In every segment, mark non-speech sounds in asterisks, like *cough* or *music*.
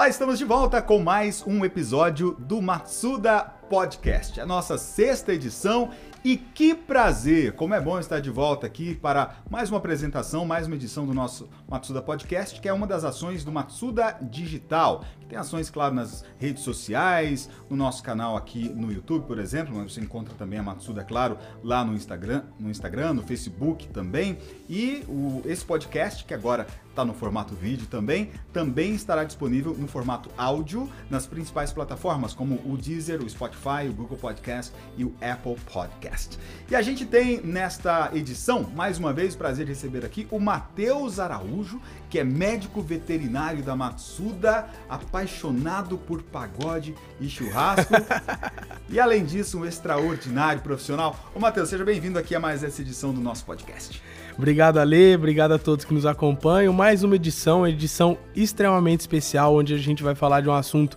Olá, estamos de volta com mais um episódio do Matsuda Podcast, a nossa sexta edição e que prazer! Como é bom estar de volta aqui para mais uma apresentação, mais uma edição do nosso Matsuda Podcast, que é uma das ações do Matsuda Digital. Tem ações, claro, nas redes sociais, no nosso canal aqui no YouTube, por exemplo, mas você encontra também a Matsuda, claro, lá no Instagram, no Instagram, no Facebook também. E o, esse podcast, que agora está no formato vídeo também, também estará disponível no formato áudio nas principais plataformas como o Deezer, o Spotify, o Google Podcast e o Apple Podcast. E a gente tem nesta edição, mais uma vez, o prazer de receber aqui o Matheus Araújo, que é médico veterinário da Matsuda, apaixonado por pagode e churrasco. *laughs* e além disso, um extraordinário profissional. Ô Matheus, seja bem-vindo aqui a mais essa edição do nosso podcast. Obrigado, Ale. Obrigado a todos que nos acompanham. Mais uma edição, uma edição extremamente especial, onde a gente vai falar de um assunto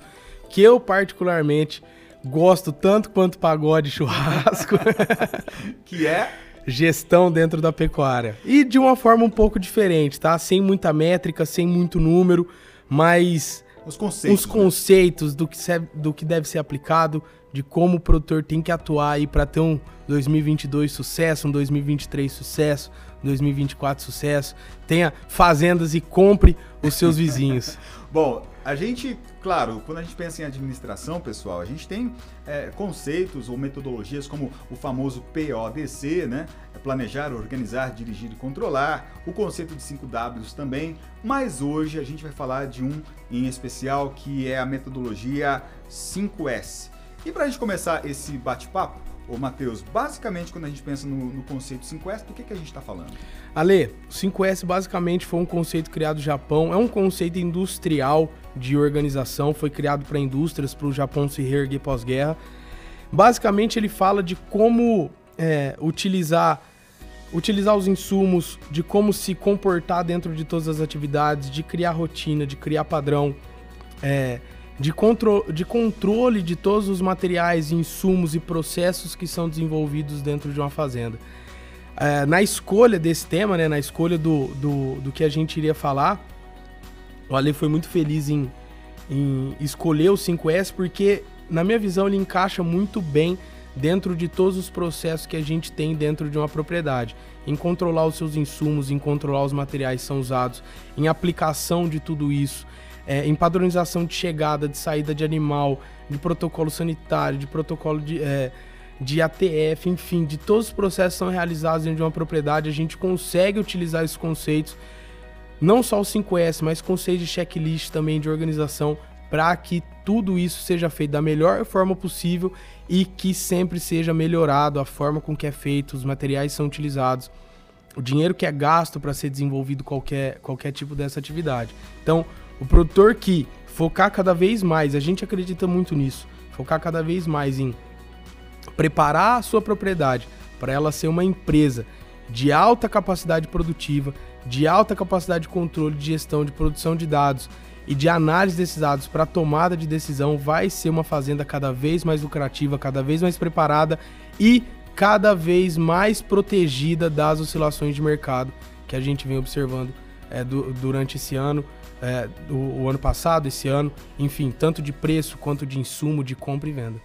que eu, particularmente, gosto tanto quanto pagode churrasco. *laughs* que é gestão dentro da pecuária. E de uma forma um pouco diferente, tá? Sem muita métrica, sem muito número, mas os conceitos, os conceitos né? do, que se, do que deve ser aplicado, de como o produtor tem que atuar aí para ter um 2022 sucesso, um 2023 sucesso, 2024 sucesso. Tenha fazendas e compre os seus vizinhos. *laughs* Bom, a gente, claro, quando a gente pensa em administração, pessoal, a gente tem é, conceitos ou metodologias como o famoso PODC, né? É planejar, organizar, dirigir e controlar. O conceito de 5 Ws também. Mas hoje a gente vai falar de um em especial que é a metodologia 5S. E para a gente começar esse bate-papo, Ô, Matheus, basicamente quando a gente pensa no, no conceito 5S, do que, que a gente está falando? Ale, o 5S basicamente foi um conceito criado no Japão, é um conceito industrial de organização, foi criado para indústrias, para o Japão se reerguer pós-guerra. Basicamente ele fala de como é, utilizar utilizar os insumos, de como se comportar dentro de todas as atividades, de criar rotina, de criar padrão, é, de, contro de controle de todos os materiais, insumos e processos que são desenvolvidos dentro de uma fazenda. É, na escolha desse tema, né, na escolha do, do, do que a gente iria falar, o Ale foi muito feliz em, em escolher o 5S porque, na minha visão, ele encaixa muito bem dentro de todos os processos que a gente tem dentro de uma propriedade, em controlar os seus insumos, em controlar os materiais que são usados, em aplicação de tudo isso, é, em padronização de chegada, de saída de animal, de protocolo sanitário, de protocolo de, é, de ATF, enfim, de todos os processos que são realizados dentro de uma propriedade, a gente consegue utilizar esses conceitos, não só o 5S, mas conceitos de checklist também de organização, para que tudo isso seja feito da melhor forma possível e que sempre seja melhorado a forma com que é feito, os materiais são utilizados, o dinheiro que é gasto para ser desenvolvido qualquer, qualquer tipo dessa atividade. Então, o produtor que focar cada vez mais, a gente acredita muito nisso, focar cada vez mais em preparar a sua propriedade para ela ser uma empresa de alta capacidade produtiva, de alta capacidade de controle, de gestão, de produção de dados e de análise desses dados para tomada de decisão, vai ser uma fazenda cada vez mais lucrativa, cada vez mais preparada e cada vez mais protegida das oscilações de mercado que a gente vem observando é, do, durante esse ano é, o, o, ano passado, esse ano, enfim, tanto de preço quanto de insumo, de compra e venda.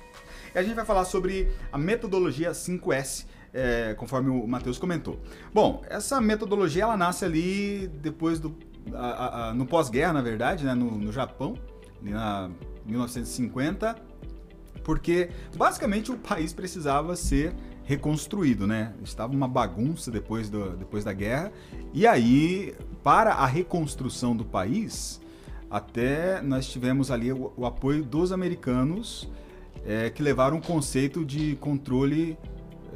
E a gente vai falar sobre a metodologia 5S, é, conforme o Matheus comentou. Bom, essa metodologia ela nasce ali depois do. A, a, no pós-guerra, na verdade, né, no, no Japão, na 1950, porque basicamente o país precisava ser reconstruído, né? Estava uma bagunça depois, do, depois da guerra. E aí, para a reconstrução do país, até nós tivemos ali o, o apoio dos americanos é, que levaram um conceito de controle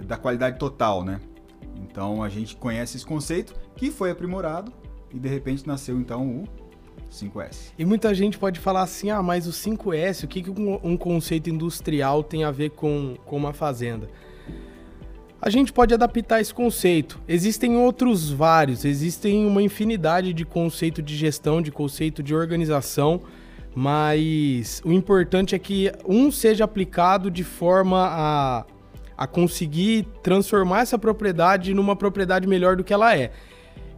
da qualidade total, né? Então a gente conhece esse conceito que foi aprimorado e de repente nasceu então o 5S. E muita gente pode falar assim: ah, mas o 5S, o que, que um, conceito industrial tem a ver com, com uma fazenda? a gente pode adaptar esse conceito. Existem outros vários, existem uma infinidade de conceito de gestão, de conceito de organização, mas o importante é que um seja aplicado de forma a, a conseguir transformar essa propriedade numa propriedade melhor do que ela é.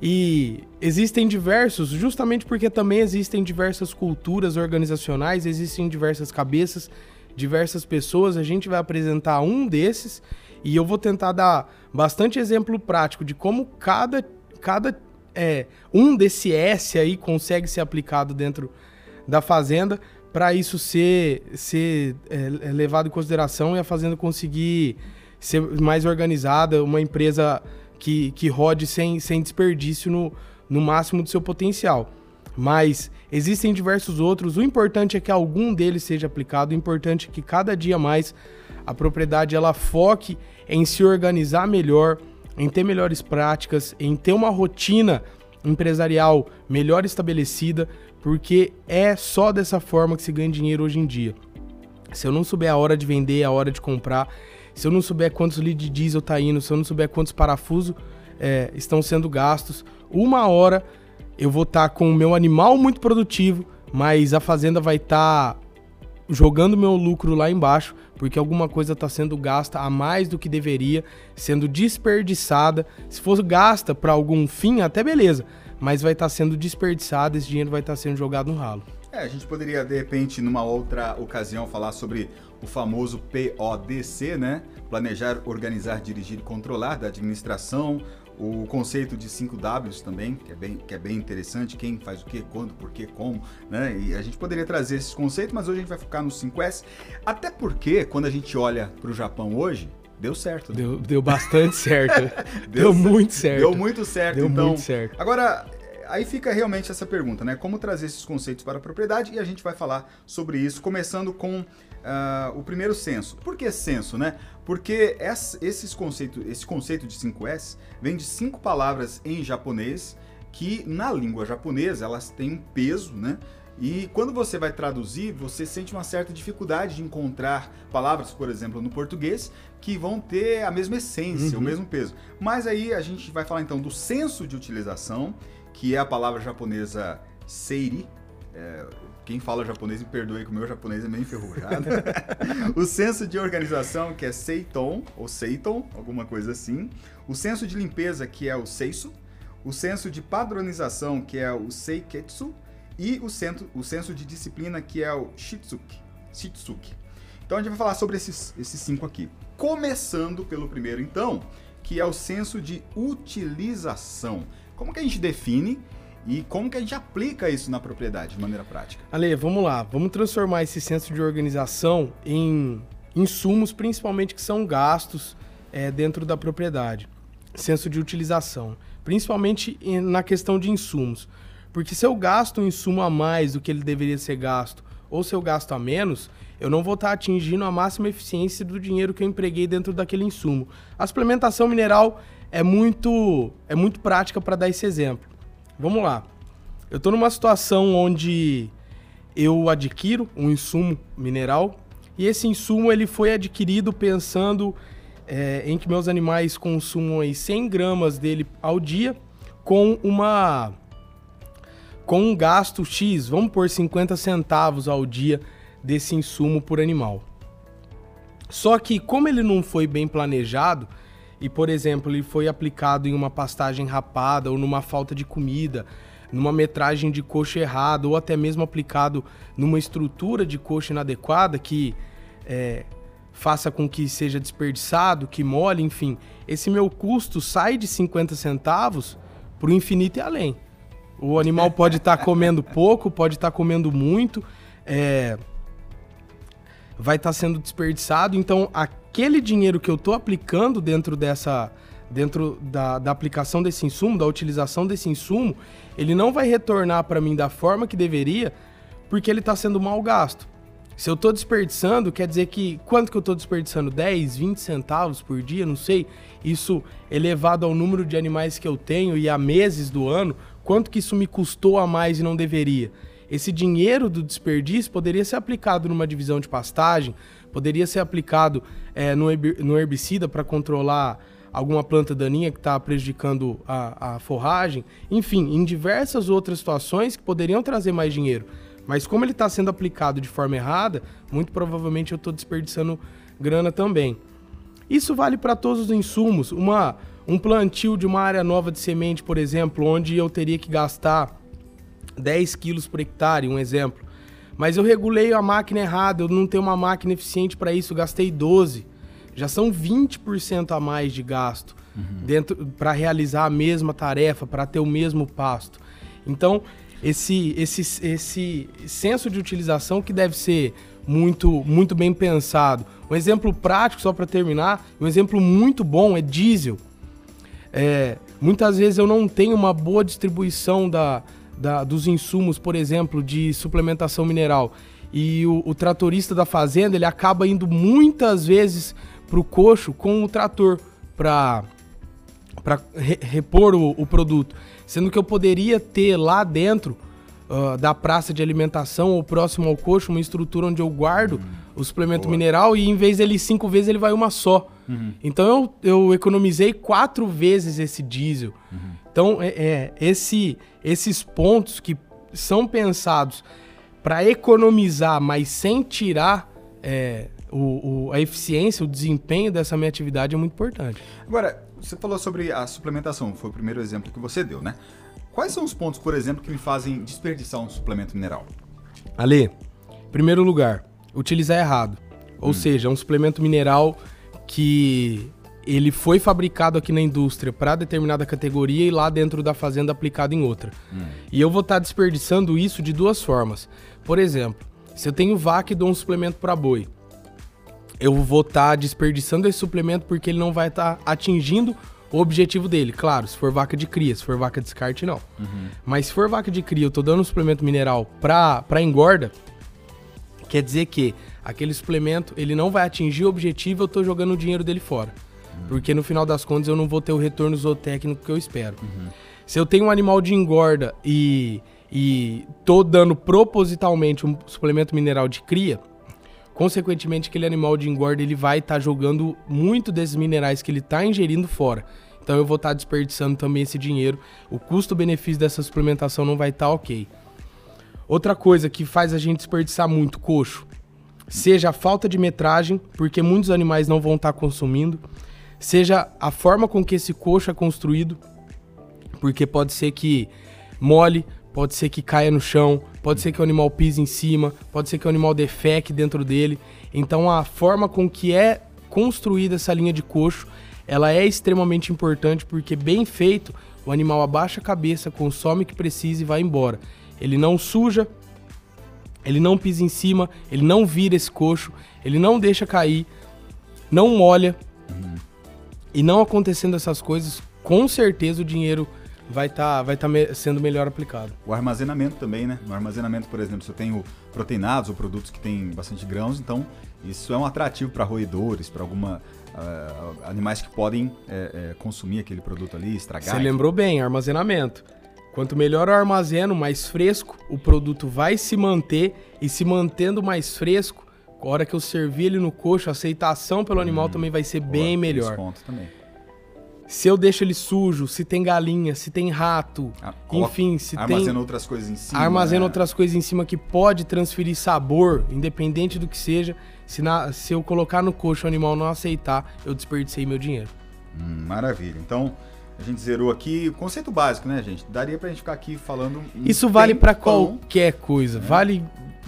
E existem diversos, justamente porque também existem diversas culturas organizacionais, existem diversas cabeças, diversas pessoas. A gente vai apresentar um desses e eu vou tentar dar bastante exemplo prático de como cada, cada é, um desse S aí consegue ser aplicado dentro da fazenda para isso ser, ser é, levado em consideração e a fazenda conseguir ser mais organizada, uma empresa que, que rode sem, sem desperdício no, no máximo do seu potencial. Mas existem diversos outros. O importante é que algum deles seja aplicado. O importante é que cada dia mais a propriedade ela foque em se organizar melhor, em ter melhores práticas, em ter uma rotina empresarial melhor estabelecida, porque é só dessa forma que se ganha dinheiro hoje em dia. Se eu não souber a hora de vender, a hora de comprar, se eu não souber quantos litros de diesel tá indo, se eu não souber quantos parafusos é, estão sendo gastos, uma hora eu vou estar tá com o meu animal muito produtivo, mas a fazenda vai estar tá jogando meu lucro lá embaixo, porque alguma coisa está sendo gasta a mais do que deveria, sendo desperdiçada. Se fosse gasta para algum fim, até beleza, mas vai estar tá sendo desperdiçada, esse dinheiro vai estar tá sendo jogado no ralo. É, a gente poderia, de repente, numa outra ocasião, falar sobre o famoso PODC, né? Planejar, organizar, dirigir e controlar da administração, o conceito de 5 Ws também, que é, bem, que é bem interessante, quem faz o que, quando, por que, como, né? E a gente poderia trazer esses conceitos, mas hoje a gente vai focar no 5S, até porque quando a gente olha para o Japão hoje, deu certo. Né? Deu, deu bastante certo. *laughs* deu, deu muito certo. Deu muito certo, deu então. Muito certo. Agora, aí fica realmente essa pergunta, né? Como trazer esses conceitos para a propriedade? E a gente vai falar sobre isso, começando com uh, o primeiro senso. Por que senso, né? Porque esses conceitos, esse conceito de 5S vem de cinco palavras em japonês que na língua japonesa elas têm um peso, né? E quando você vai traduzir, você sente uma certa dificuldade de encontrar palavras, por exemplo, no português, que vão ter a mesma essência, uhum. o mesmo peso. Mas aí a gente vai falar então do senso de utilização, que é a palavra japonesa seiri. É, quem fala japonês me perdoe que o meu japonês é meio enferrujado. *laughs* o senso de organização, que é seiton, ou seiton, alguma coisa assim. O senso de limpeza, que é o seisu. O senso de padronização, que é o seiketsu. E o senso, o senso de disciplina, que é o shitsuki. shitsuki. Então a gente vai falar sobre esses, esses cinco aqui. Começando pelo primeiro, então, que é o senso de utilização. Como que a gente define e como que a gente aplica isso na propriedade de maneira prática? Ale, vamos lá. Vamos transformar esse senso de organização em insumos, principalmente que são gastos é, dentro da propriedade. Senso de utilização. Principalmente na questão de insumos. Porque se eu gasto um insumo a mais do que ele deveria ser gasto, ou se eu gasto a menos, eu não vou estar atingindo a máxima eficiência do dinheiro que eu empreguei dentro daquele insumo. A suplementação mineral é muito, é muito prática para dar esse exemplo. Vamos lá. Eu estou numa situação onde eu adquiro um insumo mineral e esse insumo ele foi adquirido pensando é, em que meus animais consumam aí 100 gramas dele ao dia com uma com um gasto X, vamos por 50 centavos ao dia desse insumo por animal. Só que como ele não foi bem planejado, e, por exemplo, ele foi aplicado em uma pastagem rapada ou numa falta de comida, numa metragem de coxa errada, ou até mesmo aplicado numa estrutura de coxa inadequada que é, faça com que seja desperdiçado, que mole, enfim, esse meu custo sai de 50 centavos para o infinito e além. O animal *laughs* pode estar tá comendo pouco, pode estar tá comendo muito, é, vai estar tá sendo desperdiçado. Então, aquele dinheiro que eu estou aplicando dentro dessa dentro da, da aplicação desse insumo, da utilização desse insumo, ele não vai retornar para mim da forma que deveria, porque ele está sendo mal gasto. Se eu estou desperdiçando, quer dizer que quanto que eu estou desperdiçando? 10, 20 centavos por dia, não sei. Isso elevado ao número de animais que eu tenho e a meses do ano, quanto que isso me custou a mais e não deveria? Esse dinheiro do desperdício poderia ser aplicado numa divisão de pastagem, poderia ser aplicado é, no, no herbicida para controlar alguma planta daninha que está prejudicando a, a forragem, enfim, em diversas outras situações que poderiam trazer mais dinheiro. Mas como ele está sendo aplicado de forma errada, muito provavelmente eu estou desperdiçando grana também. Isso vale para todos os insumos. Uma, Um plantio de uma área nova de semente, por exemplo, onde eu teria que gastar 10 quilos por hectare, um exemplo. Mas eu regulei a máquina errada, eu não tenho uma máquina eficiente para isso, gastei 12. Já são 20% a mais de gasto uhum. dentro para realizar a mesma tarefa, para ter o mesmo pasto. Então, esse, esse, esse senso de utilização que deve ser muito, muito bem pensado. Um exemplo prático, só para terminar, um exemplo muito bom é diesel. É, muitas vezes eu não tenho uma boa distribuição da, da, dos insumos, por exemplo, de suplementação mineral. E o, o tratorista da fazenda, ele acaba indo muitas vezes para o coxo com o trator para para re, repor o, o, produto. Sendo que eu poderia ter lá dentro uh, da praça de alimentação ou próximo ao coxo uma estrutura onde eu guardo o suplemento boa. mineral e em vez dele cinco vezes ele vai uma só. Uhum. Então eu, eu economizei quatro vezes esse diesel. Uhum. Então é, é, esse esses pontos que são pensados para economizar, mas sem tirar é, o, o, a eficiência, o desempenho dessa minha atividade é muito importante. Agora, você falou sobre a suplementação, foi o primeiro exemplo que você deu, né? Quais são os pontos, por exemplo, que me fazem desperdiçar um suplemento mineral? Ale, primeiro lugar, utilizar errado. Ou hum. seja, um suplemento mineral que ele foi fabricado aqui na indústria para determinada categoria e lá dentro da fazenda aplicado em outra. Hum. E eu vou estar tá desperdiçando isso de duas formas. Por exemplo, se eu tenho vaca e dou um suplemento para boi, eu vou estar tá desperdiçando esse suplemento porque ele não vai estar tá atingindo o objetivo dele. Claro, se for vaca de cria, se for vaca de descarte, não. Uhum. Mas se for vaca de cria, eu tô dando um suplemento mineral para engorda, quer dizer que aquele suplemento ele não vai atingir o objetivo, eu tô jogando o dinheiro dele fora. Porque no final das contas eu não vou ter o retorno zootécnico que eu espero. Uhum. Se eu tenho um animal de engorda e, e tô dando propositalmente um suplemento mineral de cria, consequentemente aquele animal de engorda ele vai estar tá jogando muito desses minerais que ele está ingerindo fora. Então eu vou estar tá desperdiçando também esse dinheiro. O custo-benefício dessa suplementação não vai estar tá ok. Outra coisa que faz a gente desperdiçar muito coxo, seja a falta de metragem, porque muitos animais não vão estar tá consumindo, seja a forma com que esse coxo é construído, porque pode ser que mole, pode ser que caia no chão, pode ser que o animal pise em cima, pode ser que o animal defeque dentro dele. Então a forma com que é construída essa linha de coxo, ela é extremamente importante porque bem feito, o animal abaixa a cabeça, consome o que precisa e vai embora. Ele não suja, ele não pisa em cima, ele não vira esse coxo, ele não deixa cair, não molha, e não acontecendo essas coisas, com certeza o dinheiro vai estar tá, vai tá me, sendo melhor aplicado. O armazenamento também, né? No armazenamento, por exemplo, se eu tenho proteinados ou produtos que têm bastante grãos, então isso é um atrativo para roedores, para alguma uh, animais que podem é, é, consumir aquele produto ali, estragar. Você lembrou bem, armazenamento. Quanto melhor eu armazeno, mais fresco o produto vai se manter e se mantendo mais fresco, a hora que eu servir ele no coxo, a aceitação pelo animal hum, também vai ser boa, bem melhor. Se eu deixo ele sujo, se tem galinha, se tem rato, ah, enfim, se armazena tem. Armazena outras coisas em cima. Armazena né? outras coisas em cima que pode transferir sabor, independente do que seja. Se, na, se eu colocar no coxo o animal não aceitar, eu desperdicei meu dinheiro. Hum, maravilha. Então, a gente zerou aqui o conceito básico, né, gente? Daria pra gente ficar aqui falando. Isso vale para qualquer coisa. É. Vale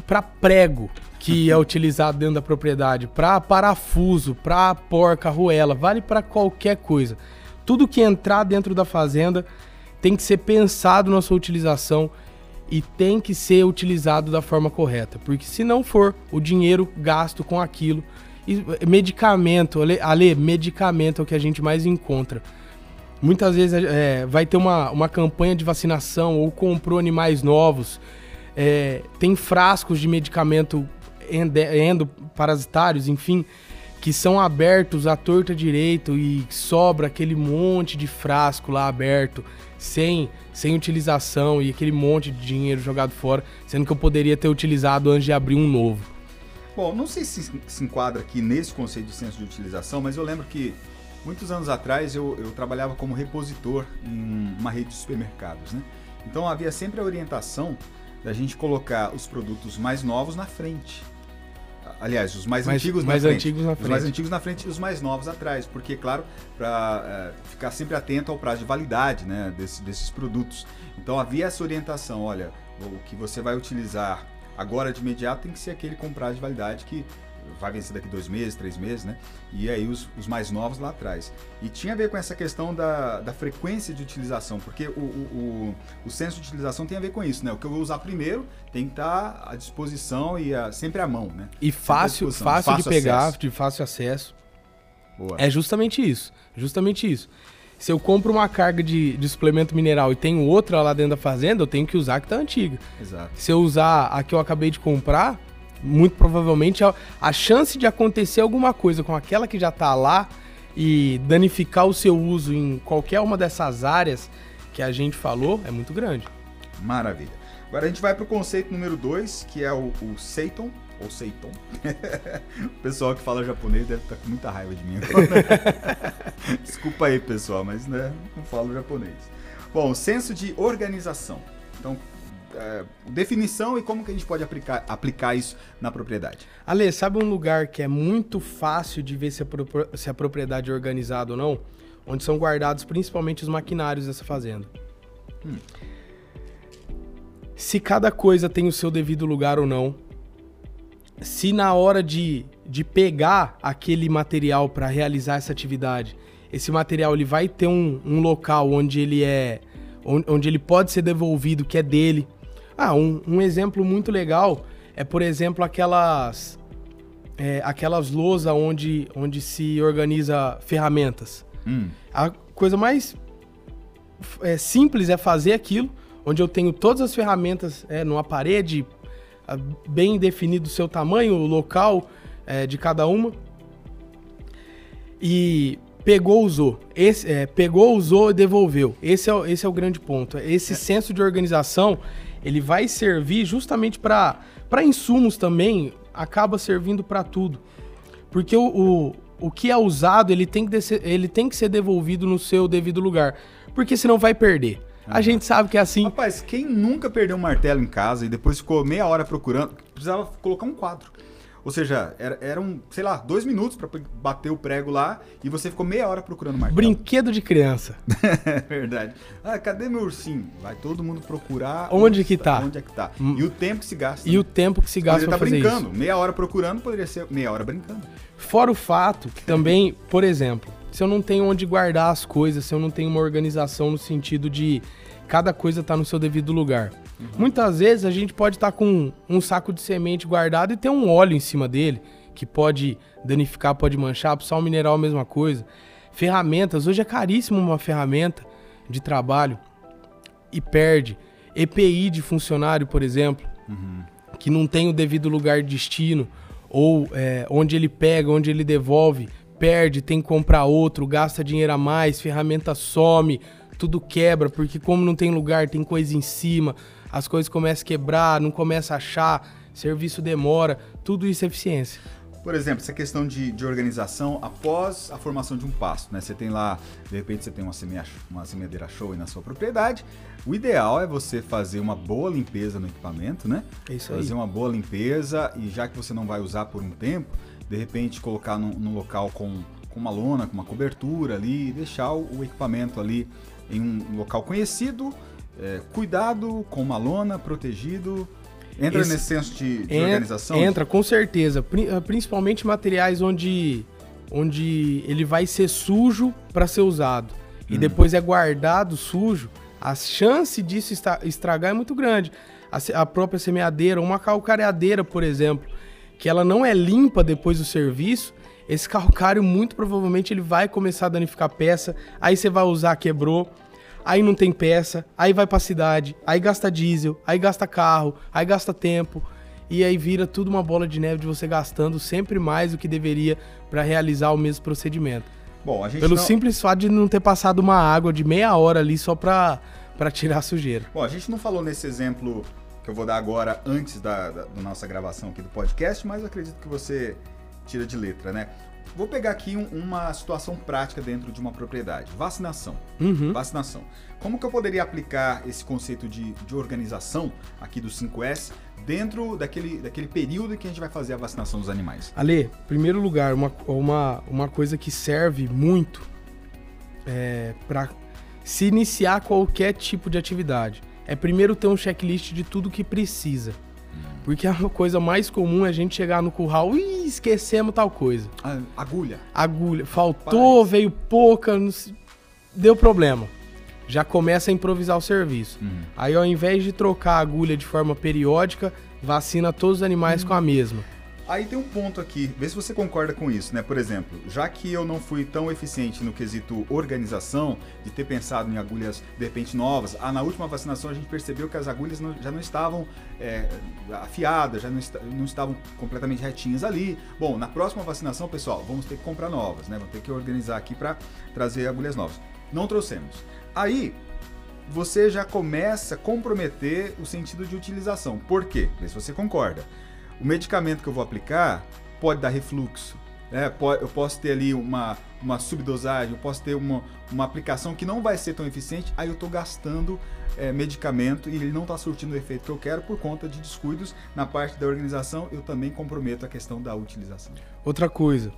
para prego que é *laughs* utilizado dentro da propriedade, para parafuso, para porca, arruela, vale para qualquer coisa. Tudo que entrar dentro da fazenda tem que ser pensado na sua utilização e tem que ser utilizado da forma correta, porque se não for, o dinheiro gasto com aquilo e medicamento, ale, ale medicamento é o que a gente mais encontra. Muitas vezes é, vai ter uma, uma campanha de vacinação ou comprou animais novos, é, tem frascos de medicamento endoparasitários, enfim, que são abertos à torta direito e sobra aquele monte de frasco lá aberto, sem, sem utilização e aquele monte de dinheiro jogado fora, sendo que eu poderia ter utilizado antes de abrir um novo. Bom, não sei se se enquadra aqui nesse conceito de senso de utilização, mas eu lembro que muitos anos atrás eu, eu trabalhava como repositor em uma rede de supermercados, né? Então havia sempre a orientação da gente colocar os produtos mais novos na frente Aliás, os mais, Mais- antigos mais na frente. antigos na Os mais frente. antigos na frente e os mais novos atrás. Porque, claro, para ficar sempre atento ao prazo de validade né, desse- desses produtos. Então havia essa orientação, olha, o que você vai utilizar agora de imediato tem que ser aquele com prazo de validade que vai vencer daqui dois meses, três meses, né? E aí os, os mais novos lá atrás. E tinha a ver com essa questão da, da frequência de utilização, porque o, o, o, o senso de utilização tem a ver com isso, né? O que eu vou usar primeiro tem que estar à disposição e a- sempre à mão, né? E fácil, fácil, fácil de pegar, acesso. de fácil acesso. Boa. É justamente isso. Justamente isso. Se eu compro uma carga de, de suplemento mineral e tenho outra lá dentro da fazenda, eu tenho que usar a que tá antiga. Exato. Se eu usar a que eu acabei de comprar, muito provavelmente a, a chance de acontecer alguma coisa com aquela que já tá lá e danificar o seu uso em qualquer uma dessas áreas que a gente falou é muito grande. Maravilha. Agora a gente vai para o conceito número 2, que é o, o Seiton, ou Seiton. *laughs* o pessoal que fala japonês deve estar com muita raiva de mim agora. *laughs* Desculpa aí, pessoal, mas né, não falo japonês. Bom, senso de organização. Então, é, definição e como que a gente pode aplicar, aplicar isso na propriedade. Ale, sabe um lugar que é muito fácil de ver se a, se a propriedade é organizada ou não? Onde são guardados principalmente os maquinários dessa fazenda. Hum. Se cada coisa tem o seu devido lugar ou não. Se na hora de, de pegar aquele material para realizar essa atividade, esse material ele vai ter um, um local onde ele é. on- onde ele pode ser devolvido, que é dele. Ah, um, um exemplo muito legal é, por exemplo, aquelas é, aquelas lousas onde, onde se organiza ferramentas. Hum, A coisa mais é, simples é fazer aquilo, onde eu tenho todas as ferramentas é, numa parede, bem definido o seu tamanho, o local é, de cada uma. E pegou, usou. Esse, é, pegou, usou e devolveu. Esse é, esse é o grande ponto. Esse senso de organização, ele vai servir justamente para insumos também, acaba servindo para tudo. Porque o, o, o que é usado, ele tem, que ele tem que ser devolvido no seu devido lugar. Porque senão vai perder. A gente sabe que é assim. Rapaz, quem nunca perdeu um martelo em casa e depois ficou meia hora procurando, precisava colocar um quadro. Ou seja, era, eram, sei lá, dois minutos pra bater o prego lá e você ficou meia hora procurando o martelo. Brinquedo de criança. É *laughs* verdade. Ah, cadê meu ursinho? Vai todo mundo procurar. Onde que tá? Onde é que tá? Hum. E o tempo que se gasta. E o tempo que se gasta estar fazer brincando. isso. Meia hora procurando poderia ser meia hora brincando. Fora o fato que também, *laughs* por exemplo, se eu não tenho onde guardar as coisas, se eu não tenho uma organização no sentido de cada coisa tá no seu devido lugar. Muitas vezes a gente pode estar com um saco de semente guardado e ter um óleo em cima dele, que pode danificar, pode manchar, sal mineral a mesma coisa. Ferramentas, hoje é caríssimo uma ferramenta de trabalho e perde. EPI de funcionário, por exemplo, que não tem o devido lugar de destino, ou é, onde ele pega, onde ele devolve, perde, tem que comprar outro, gasta dinheiro a mais, ferramenta some, tudo quebra, porque como não tem lugar, tem coisa em cima, as coisas começam a quebrar, não começa a achar, serviço demora, tudo isso é eficiência. Por exemplo, essa questão de, de organização após a formação de um pasto, né? Você tem lá, de repente você tem uma, semeia, uma semeadeira show aí na sua propriedade. O ideal é você fazer uma boa limpeza no equipamento, né? É isso aí. Fazer uma boa limpeza e já que você não vai usar por um tempo, de repente colocar num, num local com, com uma lona, com uma cobertura ali, e deixar o, o equipamento ali em um local conhecido, é, cuidado, com uma lona, protegido. Entra Esse- nesse senso de, de En- organização? Entra, com certeza. Ah, Principalmente materiais onde, onde ele vai ser sujo para ser usado. E depois é guardado sujo. A chance disso estragar é muito grande. A, a própria semeadeira, uma calcareadeira, por exemplo, que ela não é limpa depois do serviço, esse *laughs* calcário muito provavelmente ele vai começar a danificar a peça. Aí você vai usar, quebrou aí não tem peça, aí vai pra cidade, aí gasta diesel, aí gasta carro, aí gasta tempo, e aí vira tudo uma bola de neve de você gastando sempre mais do que deveria pra realizar o mesmo procedimento. Bom, a gente Pelo não... simples fato de não ter passado uma água de meia hora ali só pra, pra tirar a sujeira. Bom, a gente não falou nesse exemplo que eu vou dar agora antes da, da, da nossa gravação aqui do podcast, mas acredito que você tira de letra, né? Vou pegar aqui um, uma situação prática dentro de uma propriedade. Vacinação. Uhum. Vacinação. Como que eu poderia aplicar esse conceito de, de organização aqui do 5S dentro daquele, daquele período em que a gente vai fazer a vacinação dos animais? Ale, primeiro lugar, uma, uma, uma coisa que serve muito é, para se iniciar qualquer tipo de atividade é primeiro ter um checklist de tudo que precisa. Porque a coisa mais comum é a gente chegar no curral e esquecemos tal coisa. A- agulha. Agulha. Faltou, Paz. veio pouca, não deu problema. Já começa a improvisar o serviço. Uhum. Aí, ao invés de trocar a agulha de forma periódica, vacina todos os animais com a mesma. Aí tem um ponto aqui, vê se você concorda com isso, né? Por exemplo, já que eu não fui tão eficiente no quesito organização, de ter pensado em agulhas de repente novas, ah, na última vacinação a gente percebeu que as agulhas não- já não estavam é, afiadas, já não, esta- não estavam completamente retinhas ali. Bom, na próxima vacinação, pessoal, vamos ter que comprar novas, né? Vamos ter que organizar aqui para trazer agulhas novas. Não trouxemos. Aí você já começa a comprometer o sentido de utilização. Por quê? Vê se você concorda. O medicamento que eu vou aplicar pode dar refluxo. né? Eu posso ter ali uma, uma subdosagem, eu posso ter uma, uma aplicação que não vai ser tão eficiente, aí eu estou gastando é, medicamento e ele não está surtindo o efeito que eu quero por conta de descuidos na parte da organização, eu também comprometo a questão da utilização. Outra coisa,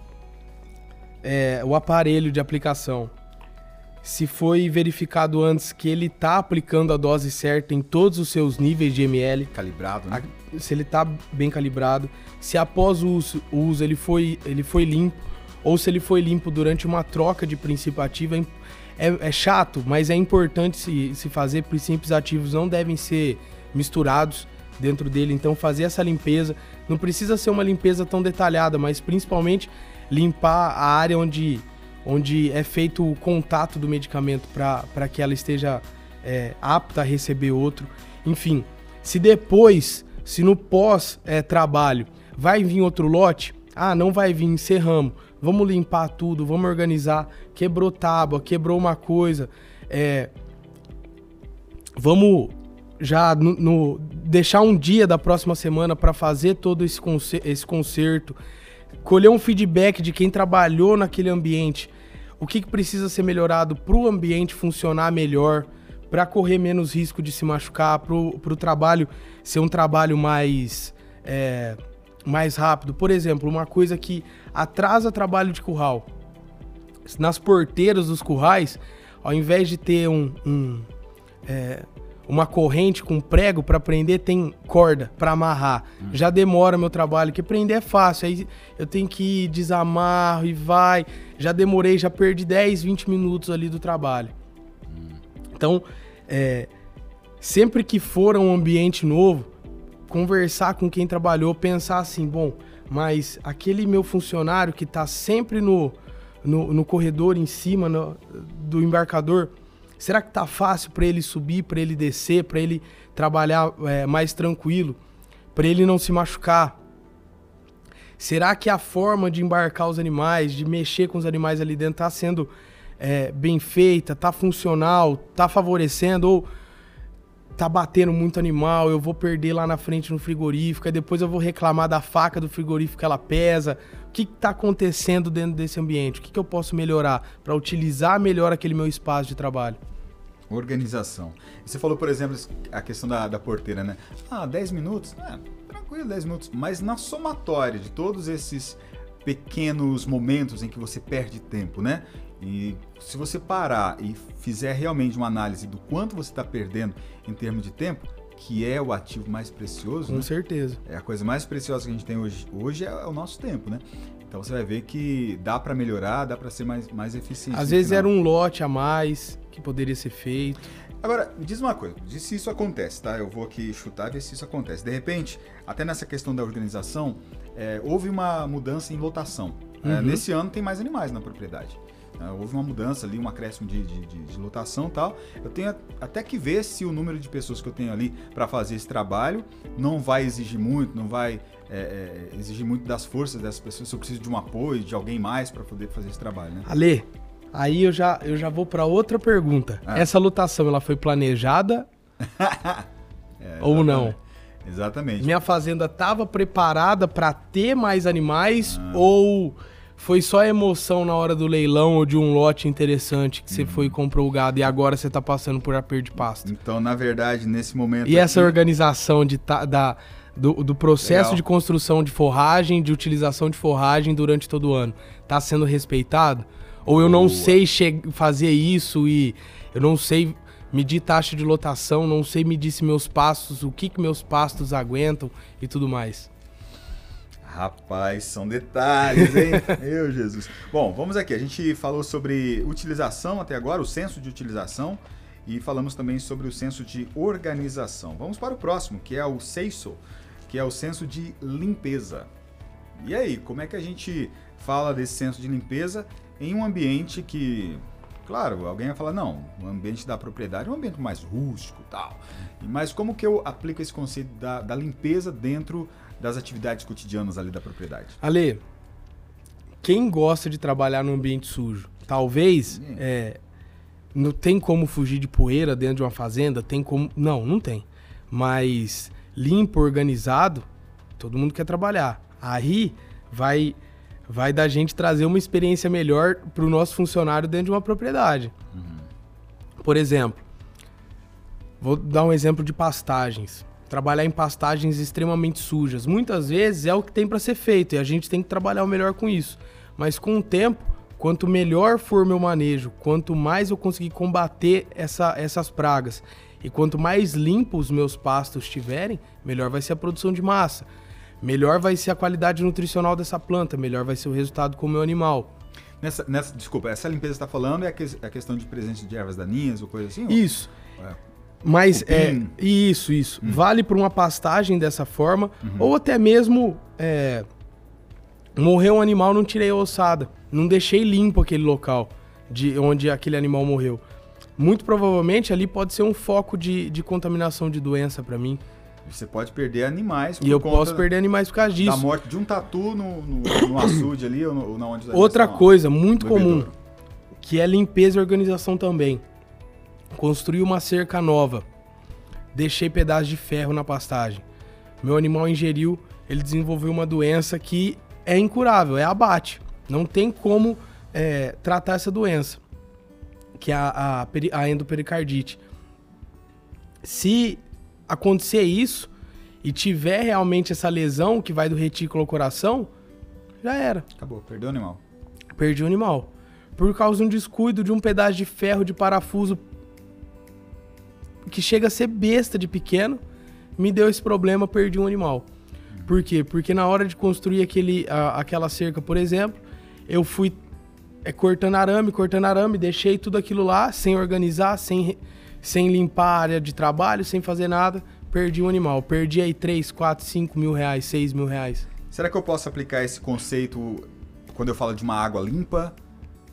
é o aparelho de aplicação. Se foi verificado antes que ele está aplicando a dose certa em todos os seus níveis de ml, Calibrado, né? a- se ele está bem calibrado, se após o uso, o uso ele, foi, ele foi limpo, ou se ele foi limpo durante uma troca de princípio ativo. É, é- é chato, mas é importante se, se fazer. Princípios ativos não devem ser misturados dentro dele, então fazer essa limpeza. Não precisa ser uma limpeza tão detalhada, mas principalmente limpar a área onde, onde é feito o contato do medicamento para que ela esteja é, apta a receber outro. Enfim, se depois, se no pós-trabalho vai vir outro lote, ah, não vai vir, encerramos. Vamos limpar tudo, vamos organizar. Quebrou tábua, quebrou uma coisa. É, vamos já no, no- deixar um dia da próxima semana para fazer todo esse, conce- esse concerto, colher um feedback de quem trabalhou naquele ambiente, o que, que precisa ser melhorado para o ambiente funcionar melhor, para correr menos risco de se machucar, para o trabalho ser um trabalho mais é, mais rápido. Por exemplo, uma coisa que atrasa trabalho de curral. Nas porteiras dos currais, ao invés de ter um, um, é, uma corrente com prego para prender, tem corda para amarrar. Já demora meu trabalho, que prender é fácil. Aí eu tenho que ir, desamarro e vai. Já demorei, já perdi 10, 20 minutos ali do trabalho. Então, é, sempre que for a um ambiente novo, conversar com quem trabalhou, pensar assim, bom, mas aquele meu funcionário que está sempre no, no, no corredor em cima no- do embarcador, será que tá fácil para ele subir, para ele descer, para ele trabalhar é, mais tranquilo, para ele não se machucar? Será que a forma de embarcar os animais, de mexer com os animais ali dentro, está sendo é, bem feita, tá funcional, tá favorecendo ou tá batendo muito animal, eu vou perder lá na frente no frigorífico, aí depois eu vou reclamar da faca do frigorífico que ela pesa. O que, que tá acontecendo dentro desse ambiente? O que, que eu posso melhorar para utilizar melhor aquele meu espaço de trabalho? Organização. Você falou, por exemplo, a questão da, da porteira, né? Ah, 10 minutos? É, tranquilo, 10 minutos. Mas na somatória de todos esses pequenos momentos em que você perde tempo, né? E se você parar e fizer realmente uma análise do quanto você está perdendo em termos de tempo, que é o ativo mais precioso, Com né? certeza. É a coisa mais preciosa que a gente tem hoje. Hoje é o nosso tempo, né? Então você vai ver que dá para melhorar, dá para ser mais, mais eficiente. Às vezes final. era um lote a mais que poderia ser feito. Agora, me diz uma coisa, diz se isso acontece, tá? Eu vou aqui chutar e ver se isso acontece. De repente, até nessa questão da organização, é, houve uma mudança em lotação. É, Uhum. nesse ano tem mais animais na propriedade. É, houve uma mudança ali, um acréscimo de, de, de- de lotação e tal. Eu tenho até que ver se o número de pessoas que eu tenho ali para fazer esse trabalho não vai exigir muito, não vai é, é, exigir muito das forças dessas pessoas. Se eu preciso de um apoio, de alguém mais para poder fazer esse trabalho, né? Ale, aí eu já, eu já vou para outra pergunta. Ah. Essa lotação, ela foi planejada *laughs* É, ou não? Exatamente. Minha fazenda estava preparada para ter mais animais Ah. ou foi só emoção na hora do leilão ou de um lote interessante que você foi e comprou o gado e agora você tá passando por aperto de pasto. Então, na verdade, nesse momento. E essa organização de ta- da, do, do processo Legal. de construção de forragem, de utilização de forragem durante todo o ano, tá sendo respeitado? Ou eu não Boa. sei che- fazer isso e eu não sei medir taxa de lotação, não sei medir se meus pastos, o que, que meus pastos aguentam e tudo mais. Rapaz, são detalhes, hein? *laughs* Meu Jesus. Bom, vamos aqui. A gente falou sobre utilização até agora, o senso de utilização, e falamos também sobre o senso de organização. Vamos para o próximo, que é o seiso, que é o senso de limpeza. E aí, como é que a gente fala desse senso de limpeza em um ambiente que, claro, alguém vai falar, não, o ambiente da propriedade é um ambiente mais rústico tal. Mas como que eu aplico esse conceito da, da limpeza dentro das atividades cotidianas ali da propriedade? Ale, quem gosta de trabalhar num ambiente sujo? Talvez é, não tem como fugir de poeira dentro de uma fazenda, tem como. Não, não tem. Mas limpo, organizado, todo mundo quer trabalhar. Aí vai vai da gente trazer uma experiência melhor para o nosso funcionário dentro de uma propriedade. Por exemplo, vou dar um exemplo de pastagens. Trabalhar em pastagens extremamente sujas. Muitas vezes é o que tem para ser feito e a gente tem que trabalhar o melhor com isso. Mas com o tempo, quanto melhor for meu manejo, quanto mais eu conseguir combater essa, essas pragas e quanto mais limpos os meus pastos estiverem, melhor vai ser a produção de massa. Melhor vai ser a qualidade nutricional dessa planta, melhor vai ser o resultado com o meu animal. Nessa, nessa, desculpa, essa limpeza que você está falando é a, que- a questão de presença de ervas daninhas ou coisa assim? ou- Isso. É. Mas é. Isso, isso. Vale para uma pastagem dessa forma. Uhum. Ou até mesmo. É, morreu um animal, não tirei a ossada. Não deixei limpo aquele local de onde aquele animal morreu. Muito provavelmente ali pode ser um foco de, de contaminação de doença para mim. Você pode perder animais E eu posso perder animais por causa da disso. morte de um tatu no, no, no *coughs* açude ali ou, no, ou na onde Outra coisa muito comum, que é limpeza e organização também. Construí uma cerca nova. Deixei pedaço de ferro na pastagem. Meu animal ingeriu, ele desenvolveu uma doença que é incurável, é abate. Não tem como é, tratar essa doença, que é a, a, a endopericardite. Se acontecer isso e tiver realmente essa lesão que vai do retículo ao coração, já era Acabou, perdeu o animal. perdi o animal. Por causa de um descuido de um pedaço de ferro de parafuso que chega a ser besta de pequeno, me deu esse problema, perdi um animal. Por quê? Porque na hora de construir aquele, a- aquela cerca, por exemplo, eu fui é, cortando arame, cortando arame, deixei tudo aquilo lá, sem organizar, sem, sem limpar a área de trabalho, sem fazer nada, perdi um animal. Perdi aí 3, 4, 5 mil reais, 6 mil reais. Será que eu posso aplicar esse conceito quando eu falo de uma água limpa?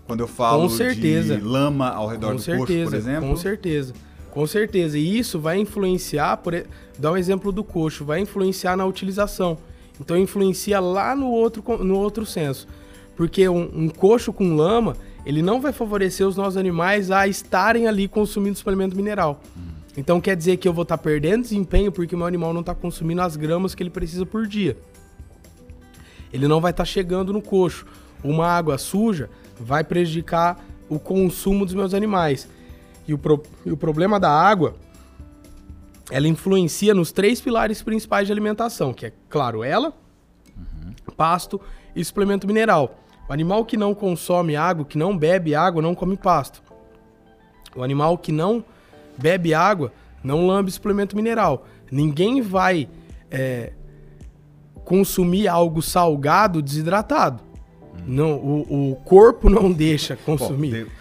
Quando eu falo Com certeza. de lama ao redor Com do certeza, coxo, por exemplo? com certeza. Com certeza. E isso vai influenciar, por, dá um exemplo do coxo, vai influenciar na utilização. Então influencia lá no outro, no outro senso. Porque um, um coxo com lama, ele não vai favorecer os nossos animais a estarem ali consumindo suplemento mineral. Então quer dizer que eu vou estar perdendo desempenho porque meu animal não está consumindo as gramas que ele precisa por dia. Ele não vai estar chegando no coxo. Uma água suja vai prejudicar o consumo dos meus animais. E o, pro- e o problema da água, ela influencia nos três pilares principais de alimentação, que é, claro, ela, pasto e suplemento mineral. O animal que não consome água, que não bebe água, não come pasto. O animal que não bebe água, não lambe suplemento mineral. Ninguém vai é, consumir algo salgado desidratado. Não, o, o corpo não *laughs* deixa consumir. bom,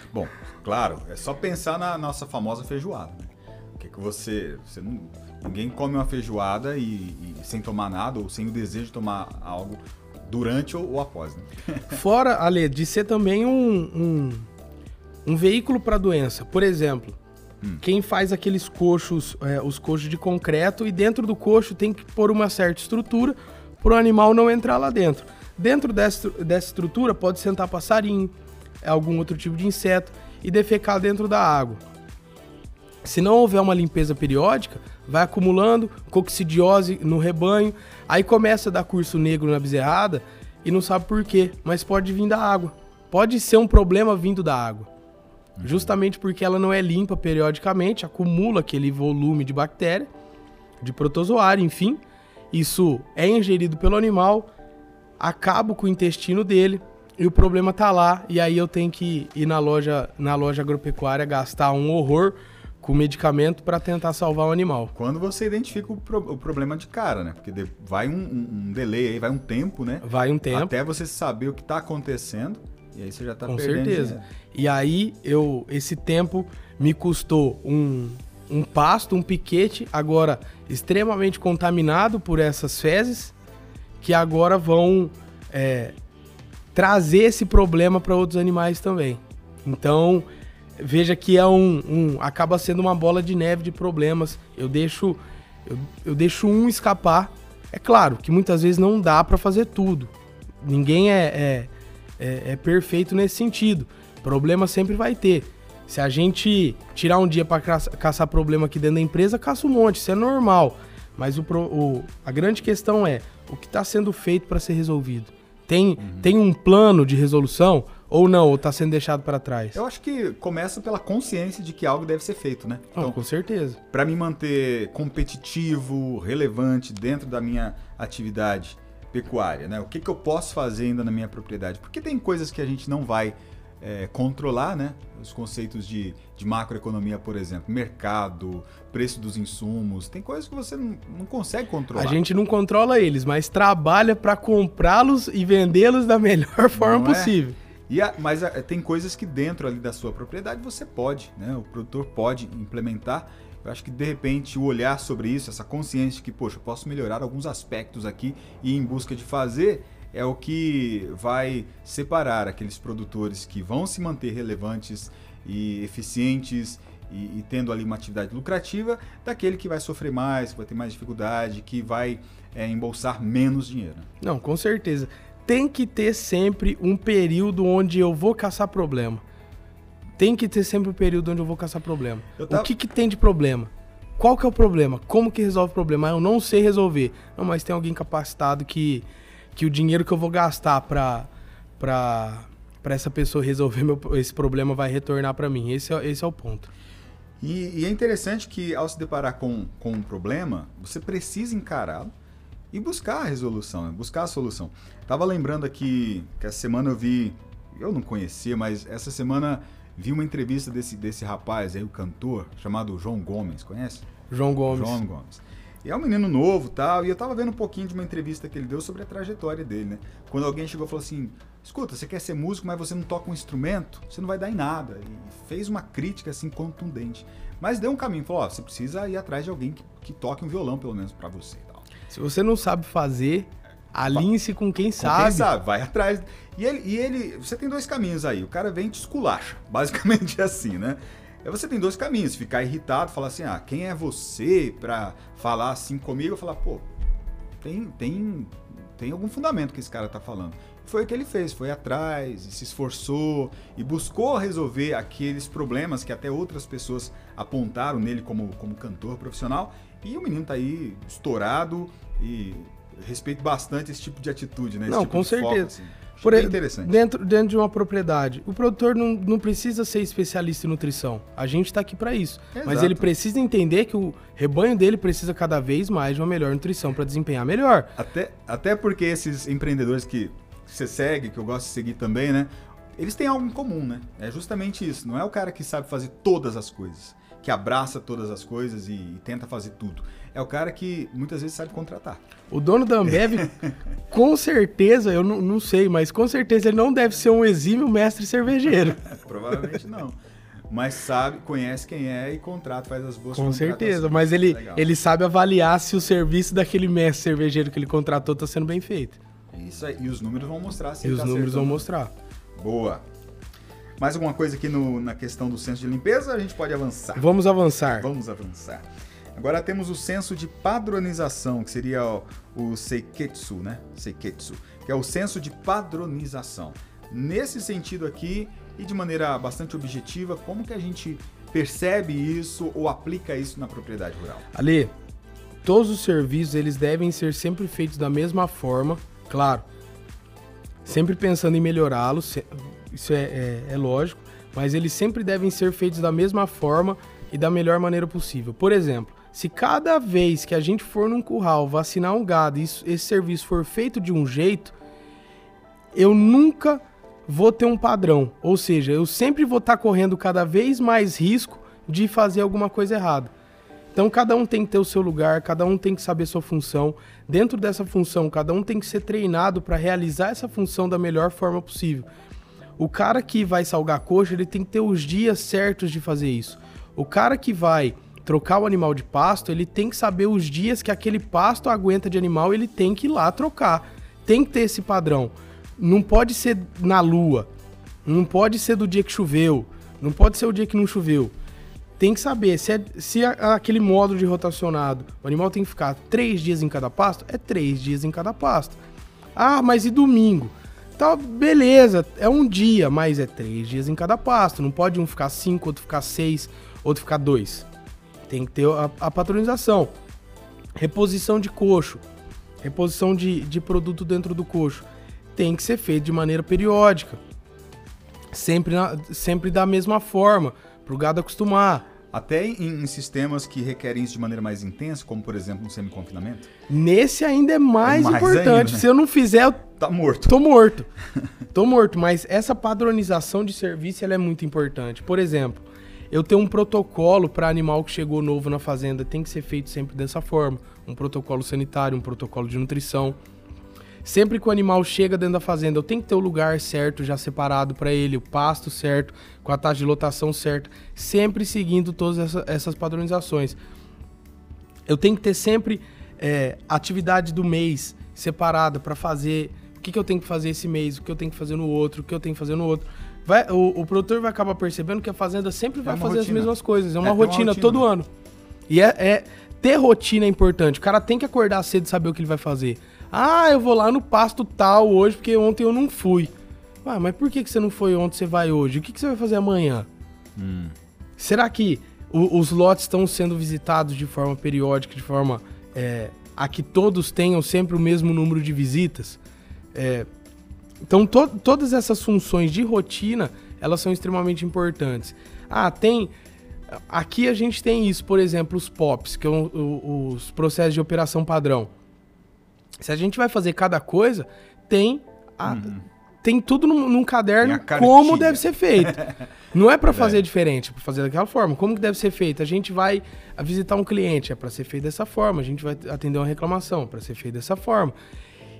claro, é só pensar na nossa famosa feijoada. Né? O que, que você. você não, ninguém come uma feijoada e, e sem tomar nada, ou sem o desejo de tomar algo durante ou, ou após. Né? *laughs* Fora, Ale, de ser também um, um, um veículo para doença. Por exemplo, quem faz aqueles coxos, é, os coxos de concreto, e dentro do coxo tem que pôr uma certa estrutura para o animal não entrar lá dentro. Dentro dessa, dessa estrutura pode sentar passarinho, algum outro tipo de inseto e defecar dentro da água. Se não houver uma limpeza periódica, vai acumulando coccidiose no rebanho, aí começa a dar curso negro na bezerrada, e não sabe por quê, mas pode vir da água. Pode ser um problema vindo da água. Justamente porque ela não é limpa periodicamente, acumula aquele volume de bactéria, de protozoário, enfim. Isso é ingerido pelo animal, acaba com o intestino dele e o problema tá lá. E aí eu tenho que ir na loja, na loja agropecuária gastar um horror com medicamento para tentar salvar o animal. Quando você identifica o, pro, o problema de cara, né? Porque de, vai um, um, delay aí, vai um tempo, né? Vai um tempo. Até você saber o que está acontecendo. E aí você já está perdendo. Com certeza. Dinheiro. E aí eu esse tempo me custou um, um pasto, um piquete, agora extremamente contaminado por essas fezes, que agora vão é, trazer esse problema para outros animais também. Então veja que é um, um, acaba sendo uma bola de neve de problemas. Eu deixo eu, eu deixo um escapar. É claro que muitas vezes não dá para fazer tudo. Ninguém é, é, é, é, perfeito nesse sentido. Problema sempre vai ter. Se a gente tirar um dia para caçar problema aqui dentro da empresa, caça um monte, isso é normal. Mas o, o a grande questão é o que está sendo feito para ser resolvido. Tem, uhum. tem um plano de resolução? Ou não, ou tá sendo deixado para trás? Eu acho que começa pela consciência de que algo deve ser feito, né? Então, oh, com certeza. Para me manter competitivo, relevante dentro da minha atividade pecuária, né? O que, que eu posso fazer ainda na minha propriedade? Porque tem coisas que a gente não vai é, controlar, né? Os conceitos de, de macroeconomia, por exemplo, mercado, preço dos insumos, tem coisas que você não, não consegue controlar. A gente não controla eles, mas trabalha para comprá-los e vendê-los da *laughs* melhor forma não é? possível. É? E a, mas a, tem coisas que dentro ali da sua propriedade você pode, né? O produtor pode implementar. Eu acho que de repente o olhar sobre isso, essa consciência de que, poxa, eu posso melhorar alguns aspectos aqui e ir em busca de fazer, é o que vai separar aqueles produtores que vão se manter relevantes e eficientes e, e, tendo ali uma atividade lucrativa, daquele que vai sofrer mais, que vai ter mais dificuldade, que vai é, embolsar menos dinheiro. Não, com certeza tem que ter sempre um período onde eu vou caçar problema. Tem que ter sempre um período onde eu vou caçar problema. Tava... O que, que tem de problema? Qual que é o problema? Como que resolve o problema? Eu não sei resolver. Não, mas tem alguém capacitado que, que o dinheiro que eu vou gastar para pra, pra essa pessoa resolver meu, esse problema vai retornar para mim. Esse é, esse é o ponto. E, e, é interessante que ao se deparar com, com um problema, você precisa encará-lo e buscar a resolução, né? buscar a solução. Tava lembrando aqui que essa semana eu vi, eu não conhecia, mas essa semana vi uma entrevista desse, desse rapaz aí, o cantor, chamado João Gomes, conhece? João Gomes. João Gomes. E é um menino novo tal, e eu tava vendo um pouquinho de uma entrevista que ele deu sobre a trajetória dele, né? Quando alguém chegou e falou assim, escuta, você quer ser músico, mas você não toca um instrumento, você não vai dar em nada. E fez uma crítica assim contundente. Mas deu um caminho, falou, ó, você precisa ir atrás de alguém que, que toque um violão, pelo menos, para você. Se você não sabe fazer, alinhe-se com quem com sabe. Quem sabe, vai atrás. E ele, e ele, você tem dois caminhos aí. O cara vem e te esculacha. *laughs* Basicamente é assim, né? Aí você tem dois caminhos, ficar irritado, falar assim, ah, quem é você para falar assim comigo? Eu falar, pô, tem, tem, tem algum fundamento que esse cara tá falando. Foi o que ele fez, foi atrás, e se esforçou e buscou resolver aqueles problemas que até outras pessoas apontaram nele como, como cantor profissional. E o menino tá aí estourado, e respeito bastante esse tipo de atitude, né? Esse não, tipo com certeza. Foco, assim. Por interessante. Dentro, dentro de uma propriedade, o produtor não, não precisa ser especialista em nutrição. A gente está aqui para isso. Exato. Mas ele precisa entender que o rebanho dele precisa cada vez mais de uma melhor nutrição para desempenhar melhor. Até, até porque esses empreendedores que você segue, que eu gosto de seguir também, né? Eles têm algo em comum, né? É justamente isso. Não é o cara que sabe fazer todas as coisas, que abraça todas as coisas e, e tenta fazer tudo é o cara que muitas vezes sabe contratar. O dono da Ambev, *laughs* com certeza, eu não, não, sei, mas com certeza ele não deve ser um exímio mestre cervejeiro. *laughs* Provavelmente não. Mas sabe, conhece quem é e contrata, faz as boas Com certeza, mas ele, ele sabe avaliar se o serviço daquele mestre cervejeiro que ele contratou está sendo bem feito. Isso aí, e os números vão mostrar se E os tá números vão mostrar. Boa. Mais alguma coisa aqui no, na questão do senso de limpeza? A gente pode avançar. Vamos avançar. Vamos avançar. Agora temos o senso de padronização, que seria o, o Seiketsu, né? Seiketsu, que é o senso de padronização. Nesse sentido aqui, e de maneira bastante objetiva, como que a gente percebe isso ou aplica isso na propriedade rural? Ali, todos os serviços eles devem ser sempre feitos da mesma forma, claro. sempre pensando em melhorá-los, isso é, é, é lógico, mas eles sempre devem ser feitos da mesma forma e da melhor maneira possível. Por exemplo, se cada vez que a gente for num curral vacinar um gado e esse serviço for feito de um jeito, eu nunca vou ter um padrão. Ou seja, eu sempre vou estar tá correndo cada vez mais risco de fazer alguma coisa errada. Então cada um tem que ter o seu lugar, cada um tem que saber sua função. Dentro dessa função, cada um tem que ser treinado para realizar essa função da melhor forma possível. O cara que vai salgar coxa, ele tem que ter os dias certos de fazer isso. O cara que vai trocar o animal de pasto, ele tem que saber os dias que aquele pasto aguenta de animal, ele tem que ir lá trocar. Tem que ter esse padrão. Não pode ser na lua. Não pode ser do dia que choveu. Não pode ser o dia que não choveu. Tem que saber se, é, se é aquele módulo de rotacionado, o animal tem que ficar três dias em cada pasto, é três dias em cada pasto. Ah, mas e domingo? Tá, beleza, é um dia, mas é três dias em cada pasto. Não pode um ficar cinco, outro ficar seis, outro ficar dois. Tem que ter a, a patronização. Reposição de coxo. Reposição de, de produto dentro do coxo. Tem que ser feito de maneira periódica. Sempre, na, sempre da mesma forma, para o gado acostumar. Até em, em, sistemas que requerem isso de maneira mais intensa, como por exemplo um semi-confinamento? Nesse ainda é mais, é mais importante. Ainda, né? Se eu não fizer, eu tá morto. Tô morto. *laughs* tô morto, mas essa padronização de serviço ela é muito importante. Por exemplo, eu tenho um protocolo para animal que chegou novo na fazenda, tem que ser feito sempre dessa forma. Um protocolo sanitário, um protocolo de nutrição. Sempre que o animal chega dentro da fazenda, eu tenho que ter o lugar certo, já separado para ele, o pasto certo, com a taxa de lotação certa, sempre seguindo todas essa, essas padronizações. Eu tenho que ter sempre é, atividade do mês separada para fazer o que, que eu tenho que fazer esse mês, o que eu tenho que fazer no outro, o que eu tenho que fazer no outro. Vai, o, o produtor vai acabar percebendo que a fazenda sempre vai é fazer rotina. as mesmas coisas. É uma, é, rotina, uma rotina, todo né? ano. E é, é, ter rotina é importante. O cara tem que acordar cedo e saber o que ele vai fazer. Ah, eu vou lá no pasto tal hoje porque ontem eu não fui. Ah, mas por que, que você não foi ontem, você vai hoje? O que, que você vai fazer amanhã? Hum. Será que o, os lotes estão sendo visitados de forma periódica, de forma é, a que todos tenham sempre o mesmo número de visitas? É, então, to, todas essas funções de rotina, elas são extremamente importantes. Ah, tem... Aqui a gente tem isso, por exemplo, os POPs, que são os processos de operação padrão. Se a gente vai fazer cada coisa, tem a, uhum. tem tudo num, num caderno como deve ser feito. *laughs* Não é para fazer é. diferente, é para fazer daquela forma. Como que deve ser feito? A gente vai visitar um cliente, é para ser feito dessa forma. A gente vai atender uma reclamação, para ser feito dessa forma.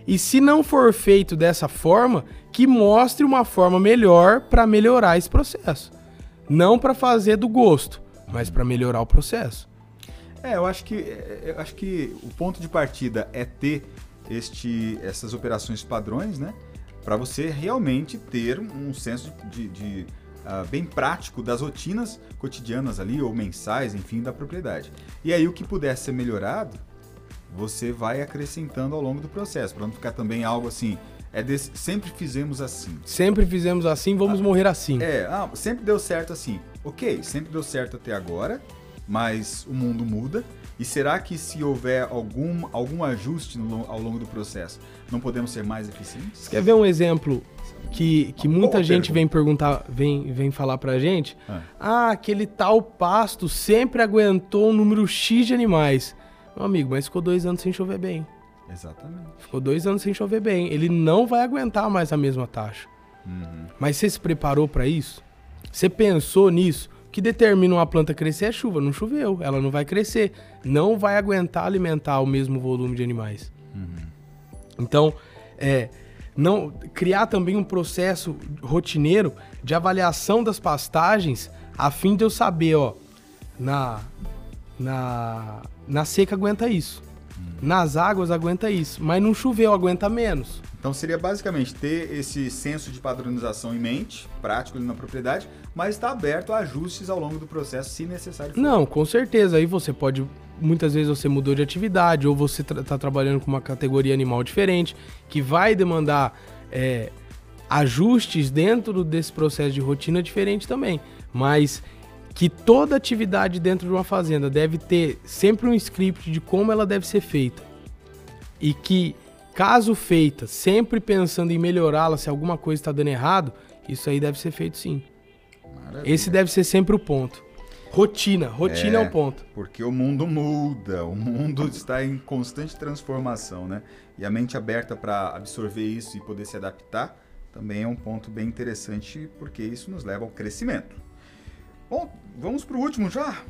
E se não for feito dessa forma, que mostre uma forma melhor para melhorar esse processo. Não para fazer do gosto, mas para melhorar o processo. É, eu acho que eu acho que o ponto de partida é ter este, essas operações padrões, né? Para você realmente ter um senso de, de uh, bem prático das rotinas cotidianas ali, ou mensais, enfim, da propriedade. E aí o que puder ser melhorado, você vai acrescentando ao longo do processo, para não ficar também algo assim, é desse, sempre fizemos assim. Sempre fizemos assim, vamos ah, morrer assim. É, ah, sempre deu certo assim. Ok, sempre deu certo até agora, mas o mundo muda e será que se houver algum, algum ajuste no, ao longo do processo, não podemos ser mais eficientes? Quer ver um exemplo que, que muita gente pergunta. vem perguntar, vem, vem falar pra gente? Ah. ah, aquele tal pasto sempre aguentou um número X de animais. Meu amigo, mas ficou dois anos sem chover bem. Exatamente. Ficou dois anos sem chover bem. Ele não vai aguentar mais a mesma taxa. Uhum. Mas você se preparou para isso? Você pensou nisso? que determina uma planta crescer é chuva. Não choveu, ela não vai crescer. Não vai aguentar alimentar o mesmo volume de animais. Uhum. Então, é, não criar também um processo rotineiro de avaliação das pastagens a fim de eu saber, ó, na, na, na seca aguenta isso. Uhum. Nas águas aguenta isso, mas não choveu aguenta menos. Então seria basicamente ter esse senso de padronização em mente, prático ali na propriedade, mas está aberto a ajustes ao longo do processo, se necessário for. Não, com certeza. Aí você pode. Muitas vezes você mudou de atividade, ou você está tra trabalhando com uma categoria animal diferente, que vai demandar é, ajustes dentro desse processo de rotina diferente também. Mas que toda atividade dentro de uma fazenda deve ter sempre um script de como ela deve ser feita. E que Caso feita, sempre pensando em melhorá-la se alguma coisa está dando errado, isso aí deve ser feito sim. Maravilha. Esse deve ser sempre o ponto. Rotina, rotina é, é o ponto. Porque o mundo muda, o mundo *laughs* está em constante transformação, né? E a mente aberta para absorver isso e poder se adaptar também é um ponto bem interessante, porque isso nos leva ao crescimento. Bom, vamos para o último já?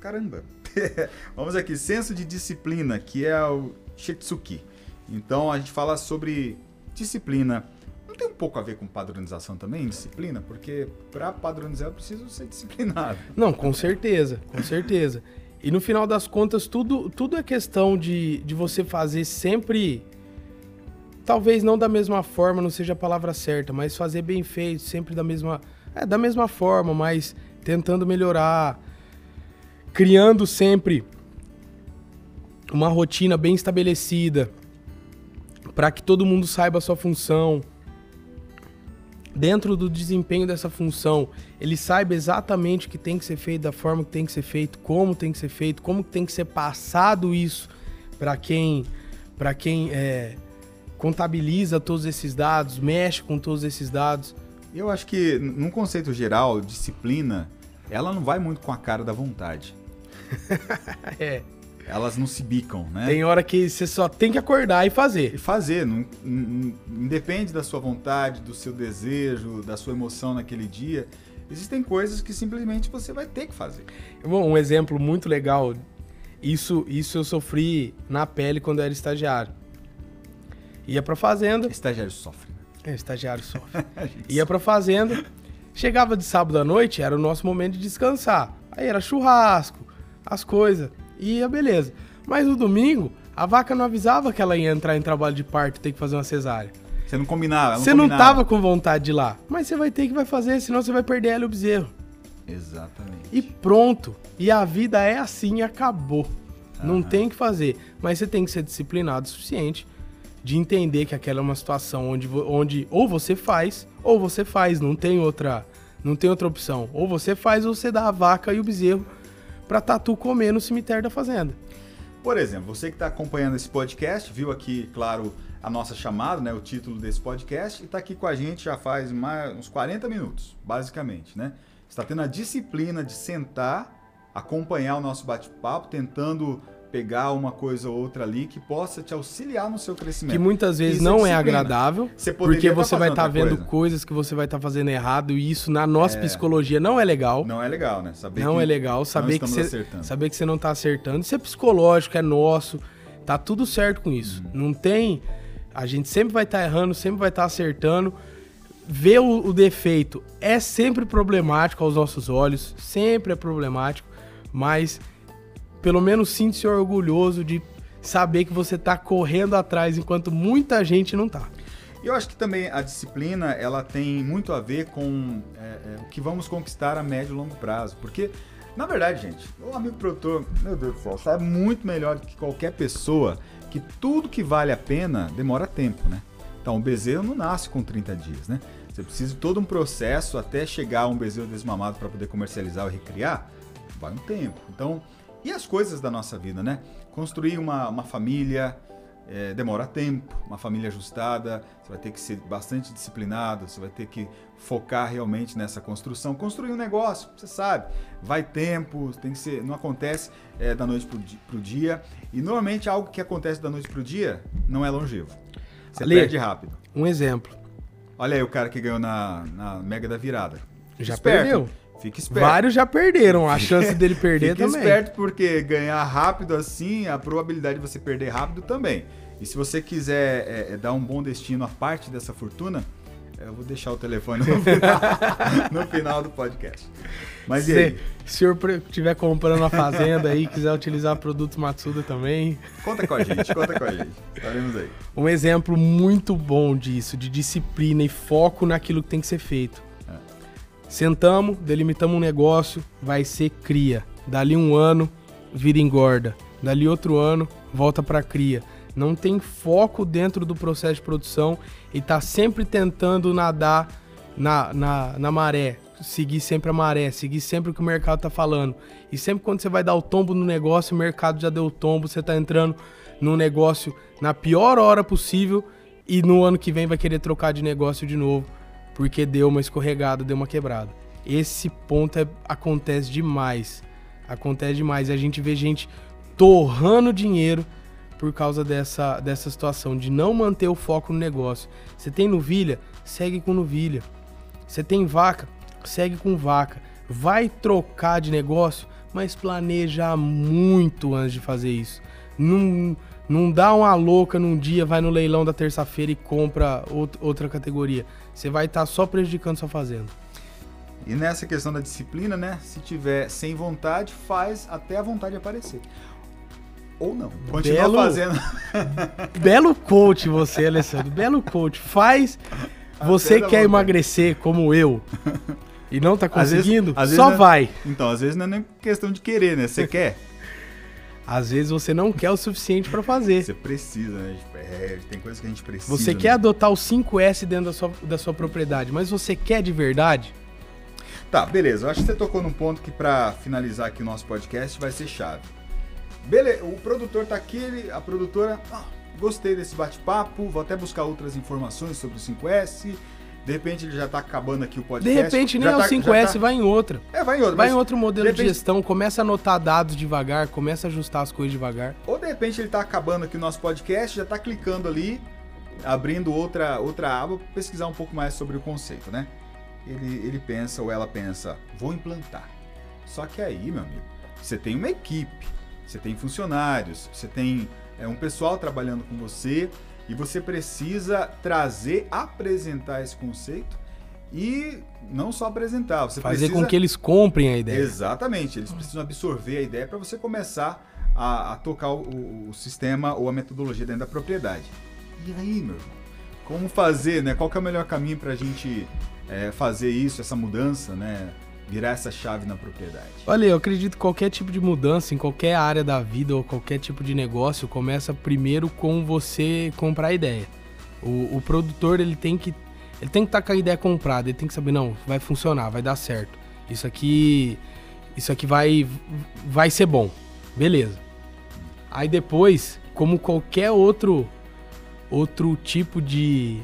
Caramba! *laughs* vamos aqui, senso de disciplina, que é o Shitsuki. Então a gente fala sobre disciplina. Não tem um pouco a ver com padronização também, disciplina? Porque para padronizar eu preciso ser disciplinado. *laughs* Não, com certeza, com certeza. E no final das contas, tudo, tudo é questão de, de você fazer sempre. Talvez não da mesma forma, não seja a palavra certa, mas fazer bem feito, sempre da mesma. É, da mesma forma, mas tentando melhorar. Criando sempre uma rotina bem estabelecida para que todo mundo saiba a sua função. Dentro do desempenho dessa função, ele saiba exatamente o que tem que ser feito, da forma que tem que ser feito, como tem que ser feito, como tem que ser passado isso para quem, para quem é, contabiliza todos esses dados, mexe com todos esses dados. Eu acho que, num conceito geral, disciplina, ela não vai muito com a cara da vontade. *laughs* é elas não se bicam, né? Tem hora que você só tem que acordar e fazer. E fazer, não, não, independe da sua vontade, do seu desejo, da sua emoção naquele dia. Existem coisas que simplesmente você vai ter que fazer. Bom, um exemplo muito legal, isso, isso eu sofri na pele quando eu era estagiário. Ia pra fazenda. Estagiário sofre. É, estagiário sofre. *laughs* Ia pra fazenda, chegava de sábado à noite, era o nosso momento de descansar. Aí era churrasco, as coisas. Ia, beleza. Mas no domingo, a vaca não avisava que ela ia entrar em trabalho de parto e ter que fazer uma cesárea. Você não combinava. Você não, não tava com vontade de ir lá. Mas você vai ter que vai fazer, senão você vai perder ela e o bezerro. Exatamente. E pronto. E a vida é assim e acabou. Aham. Não tem que fazer. Mas você tem que ser disciplinado o suficiente de entender que aquela é uma situação onde, onde ou você faz, ou você faz. Não tem outra, não tem outra opção. Ou você faz, ou você dá a vaca e o bezerro para tatu comer no cemitério da fazenda. Por exemplo, você que está acompanhando esse podcast, viu aqui, claro, a nossa chamada, né, o título desse podcast, e está aqui com a gente já faz mais, uns 40 minutos, basicamente, né? Está tendo a disciplina de sentar, acompanhar o nosso bate-papo, tentando pegar uma coisa ou outra ali que possa te auxiliar no seu crescimento. Que muitas vezes Isso é não é, é agradável, você porque tá você vai estar tá vendo coisa. coisas que você vai estar tá fazendo errado e isso na nossa é. psicologia não é legal. Não é legal, né? Saber não é legal saber que você saber que você não está acertando. Isso é psicológico, é nosso. Tá tudo certo com isso. Uhum. Não tem a gente sempre vai estar tá errando, sempre vai estar tá acertando. Ver o, o defeito é sempre problemático aos nossos olhos, sempre é problemático, mas pelo menos sinta-se orgulhoso de saber que você está correndo atrás enquanto muita gente não está. E eu acho que também a disciplina ela tem muito a ver com é, é, o que vamos conquistar a médio e longo prazo. Porque, na verdade, gente, o amigo produtor, meu Deus do céu, sabe muito melhor do que qualquer pessoa que tudo que vale a pena demora tempo, né? Então, o bezerro não nasce com 30 dias, né? Você precisa de todo um processo até chegar a um bezerro desmamado para poder comercializar ou recriar, vai um tempo. Então, e as coisas da nossa vida, né? Construir uma, uma família é, demora tempo, uma família ajustada, você vai ter que ser bastante disciplinado, você vai ter que focar realmente nessa construção. Construir um negócio, você sabe, vai tempo, tem que ser, não acontece é, da noite para o dia. E normalmente algo que acontece da noite para o dia não é longevo. Você Ali, perde rápido. Um exemplo. Olha aí o cara que ganhou na, na Mega da Virada. Já Esperto. perdeu. Fique esperto. Vários já perderam. A chance dele perder Fique também. Fique esperto porque ganhar rápido assim, a probabilidade de você perder rápido também. E se você quiser é, é, dar um bom destino a parte dessa fortuna, eu vou deixar o telefone no final, *laughs* no final do podcast. Mas se, e aí? Se o senhor estiver comprando uma fazenda aí, quiser utilizar produto Matsuda também. Conta com a gente, conta com a gente. Estaremos aí. Um exemplo muito bom disso, de disciplina e foco naquilo que tem que ser feito. Sentamos, delimitamos um negócio, vai ser cria. Dali um ano, vira engorda. Dali outro ano, volta para cria. Não tem foco dentro do processo de produção e tá sempre tentando nadar na, na, na maré. seguir sempre a maré, seguir sempre o que o mercado tá falando. E sempre quando você vai dar o tombo no negócio, o mercado já deu o tombo, você tá entrando num negócio na pior hora possível e no ano que vem vai querer trocar de negócio de novo, porque deu uma escorregada, deu uma quebrada. Esse ponto é, acontece demais. Acontece demais. E a gente vê gente torrando dinheiro por causa dessa, dessa situação, de não manter o foco no negócio. Você tem novilha? Segue com novilha. Você tem vaca? Segue com vaca. Vai trocar de negócio, mas planeja muito antes de fazer isso. Não, não dá uma louca num dia, vai no leilão da terça-feira e compra outra categoria. Você vai estar tá só prejudicando sua fazenda. E nessa questão da disciplina, né? Se tiver sem vontade, faz até a vontade aparecer. Ou não. Continua Belo... fazendo. *laughs* Belo coach você, Alessandro. Belo coach. Faz. Você quer vontade. emagrecer como eu e não tá conseguindo, às vezes, às só vezes é- vai. então, às vezes não é nem questão de querer, né? Você quer. Às vezes você não quer o suficiente para fazer. Você precisa, né? É, tem coisas que a gente precisa. Você né? quer adotar o 5S dentro da sua, da sua propriedade, mas você quer de verdade? Tá, beleza. Eu acho que você tocou num ponto que para finalizar aqui o nosso podcast vai ser chave. Beleza, o produtor tá aqui, ele, a produtora, ah, gostei desse bate-papo, vou até buscar outras informações sobre o 5S. De repente ele já tá acabando aqui o podcast. De repente nem é o tá, 5S, tá... vai em outra. É, vai em outra. Vai em outro modelo de, repente... de, gestão, começa a anotar dados devagar, começa a ajustar as coisas devagar. Ou de repente ele tá acabando aqui o nosso podcast, já tá clicando ali, abrindo outra, outra aba, pesquisar um pouco mais sobre o conceito, né? Ele, ele pensa ou ela pensa, vou implantar. Só que aí, meu amigo, você tem uma equipe você tem funcionários, você tem é, um pessoal trabalhando com você e você precisa trazer, apresentar esse conceito e não só apresentar, você fazer precisa... com que eles comprem a ideia. Exatamente, eles precisam absorver a ideia para você começar a, a tocar o, o, sistema ou a metodologia dentro da propriedade. E aí, meu irmão, como fazer, né? Qual que é o melhor caminho para a gente é, fazer isso, essa mudança, né? Virar essa chave na propriedade? Olha, eu acredito que qualquer tipo de mudança em qualquer área da vida ou qualquer tipo de negócio começa primeiro com você comprar a ideia. O, o produtor ele tem que ele tem que estar tá com a ideia comprada, ele tem que saber não, vai funcionar, vai dar certo. Isso aqui isso aqui vai vai ser bom. Beleza. Aí depois, como qualquer outro outro tipo de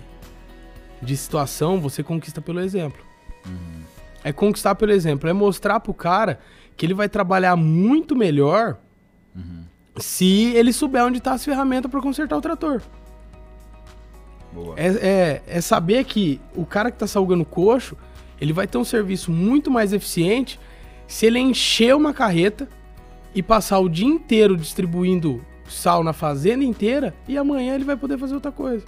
de situação, você conquista pelo exemplo. Uhum. É conquistar pelo exemplo, é mostrar pro cara que ele vai trabalhar muito melhor uhum. se ele souber onde tá as ferramentas para consertar o trator. É, é, é, saber que o cara que tá salgando coxo, ele vai ter um serviço muito mais eficiente se ele encher uma carreta e passar o dia inteiro distribuindo sal na fazenda inteira e amanhã ele vai poder fazer outra coisa.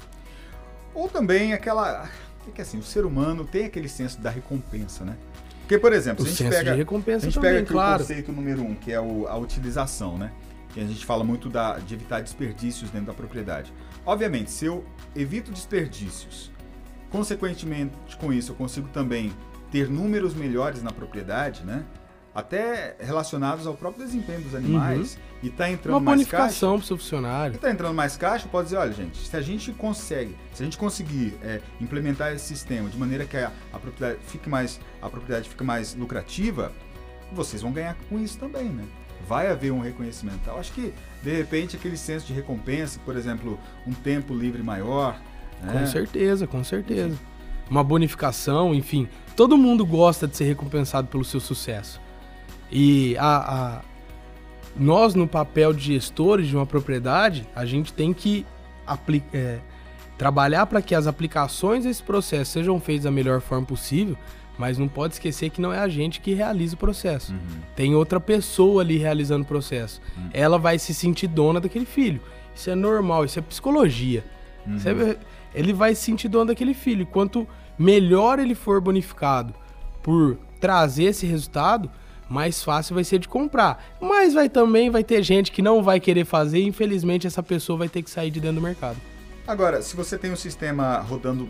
Ou também aquela é que assim, o ser humano tem aquele senso da recompensa, né? Porque, por exemplo, o se a gente pega, recompensa a gente também, pega claro. o conceito número um, que é o, a utilização, né? E a gente fala muito da, de evitar desperdícios dentro da propriedade. Obviamente, se eu evito desperdícios, consequentemente com isso eu consigo também ter números melhores na propriedade, né? Até relacionados ao próprio desempenho dos animais, uhum. e está entrando Uma mais bonificação para o seu funcionário. Está entrando mais caixa, pode dizer, olha gente, se a gente consegue, se a gente conseguir é, implementar esse sistema de maneira que a, a, propriedade fique mais, a propriedade fique mais lucrativa, vocês vão ganhar com isso também, né? Vai haver um reconhecimento. Eu acho que, de repente, aquele senso de recompensa, por exemplo, um tempo livre maior. Né? Com certeza, com certeza. Uma bonificação, enfim. Todo mundo gosta de ser recompensado pelo seu sucesso. E a, a, nós, no papel de gestores de uma propriedade, a gente tem que é, trabalhar para que as aplicações desse processo sejam feitas da melhor forma possível, mas não pode esquecer que não é a gente que realiza o processo. Uhum. Tem outra pessoa ali realizando o processo. Uhum. Ela vai se sentir dona daquele filho. Isso é normal, isso é psicologia. Uhum. É, ele vai se sentir dono daquele filho. Quanto melhor ele for bonificado por trazer esse resultado, mais fácil vai ser de comprar. Mas vai também vai ter gente que não vai querer fazer e infelizmente essa pessoa vai ter que sair de dentro do mercado. Agora, se você tem um sistema rodando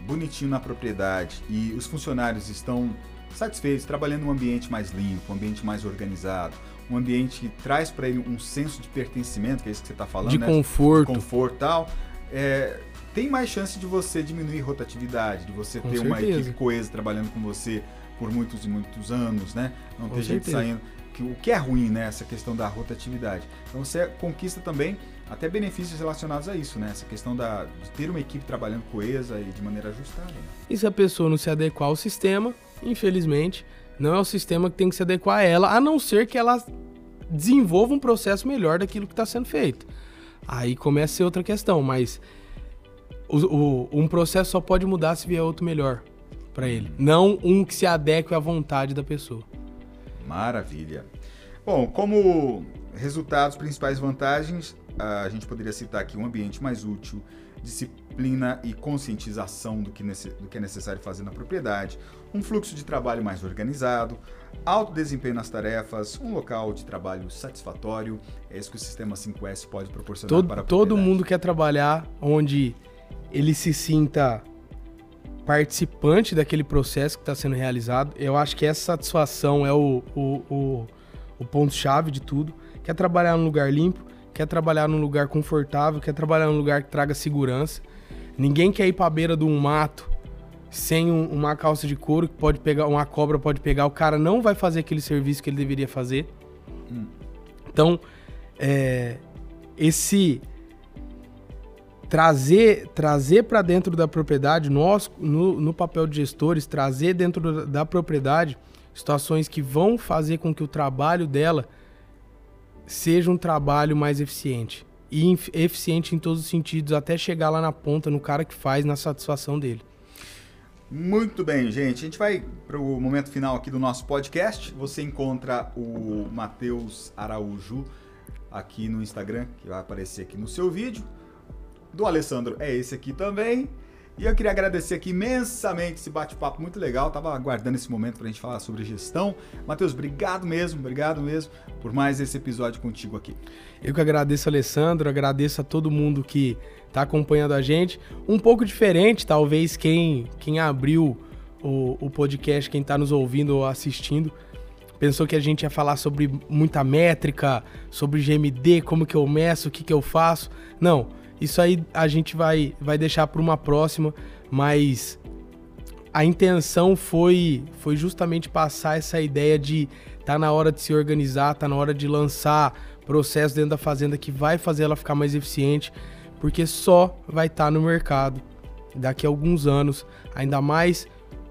bonitinho na propriedade e os funcionários estão satisfeitos, trabalhando num ambiente mais limpo, um ambiente mais organizado, um ambiente que traz para ele um senso de pertencimento, que é isso que você está falando, de né? conforto, de conforto tal, é, tem mais chance de você diminuir rotatividade, de você com ter certeza. uma equipe coesa trabalhando com você por muitos e muitos anos, né? Não Com ter gente certeza. saindo. Que, o que é ruim, né? Essa questão da rotatividade. Então você conquista também até benefícios relacionados a isso, né? Essa questão da, de ter uma equipe trabalhando coesa e de maneira ajustada. Né? E se a pessoa não se adequar ao sistema, infelizmente, não é o sistema que tem que se adequar a ela, a não ser que ela desenvolva um processo melhor daquilo que está sendo feito. Aí começa a ser outra questão, mas o, o- um processo só pode mudar se vier outro melhor para ele, não um que se adeque à vontade da pessoa. Maravilha. Bom, como resultados, principais vantagens, a gente poderia citar aqui um ambiente mais útil, disciplina e conscientização do que, do que é necessário fazer na propriedade, um fluxo de trabalho mais organizado, alto desempenho nas tarefas, um local de trabalho satisfatório. É isso que o sistema 5S pode proporcionar Todo, para a todo propriedade. mundo quer trabalhar onde ele se sinta participante daquele processo que está sendo realizado. Eu acho que essa satisfação é o, o, o, o ponto-chave de tudo. Quer trabalhar num lugar limpo, quer trabalhar num lugar confortável, quer trabalhar num lugar que traga segurança. Ninguém quer ir para a beira de um mato sem um- uma calça de couro que pode pegar, uma cobra pode pegar. O cara não vai fazer aquele serviço que ele deveria fazer. Então, é, esse trazer trazer para dentro da propriedade, nós no, no papel de gestores, trazer dentro da, da propriedade situações que vão fazer com que o trabalho dela seja um trabalho mais eficiente. E eficiente em todos os sentidos, até chegar lá na ponta, no cara que faz, na satisfação dele. Muito bem, gente. A gente vai para o momento final aqui do nosso podcast. Você encontra o Matheus Araújo aqui no Instagram, que vai aparecer aqui no seu vídeo. Do Alessandro é esse aqui também. E eu queria agradecer aqui imensamente esse bate-papo muito legal. Tava aguardando esse momento para a gente falar sobre gestão. Matheus, obrigado mesmo, obrigado mesmo por mais esse episódio contigo aqui. Eu que agradeço, Alessandro, agradeço a todo mundo que está acompanhando a gente. Um pouco diferente, talvez, quem, quem abriu o, o podcast, quem está nos ouvindo ou assistindo, pensou que a gente ia falar sobre muita métrica, sobre GMD, como que eu meço, o que, que eu faço. Não, isso aí a gente vai, vai deixar para uma próxima, mas a intenção foi, foi justamente passar essa ideia de tá na hora de se organizar, tá na hora de lançar processo dentro da fazenda que vai fazer ela ficar mais eficiente, porque só vai estar no mercado daqui a alguns anos, ainda mais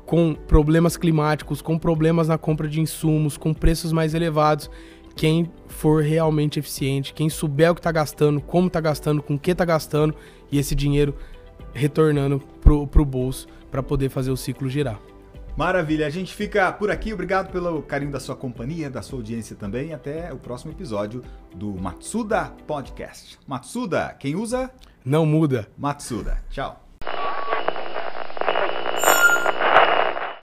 com problemas climáticos, com problemas na compra de insumos, com preços mais elevados, quem for realmente eficiente, quem souber o que está gastando, como está gastando, com o que está gastando e esse dinheiro retornando pro, pro bolso para poder fazer o ciclo girar. Maravilha, a gente fica por aqui. Obrigado pelo carinho da sua companhia, da sua audiência também. Até o próximo episódio do Matsuda Podcast. Matsuda, quem usa? Não muda. Matsuda. Tchau.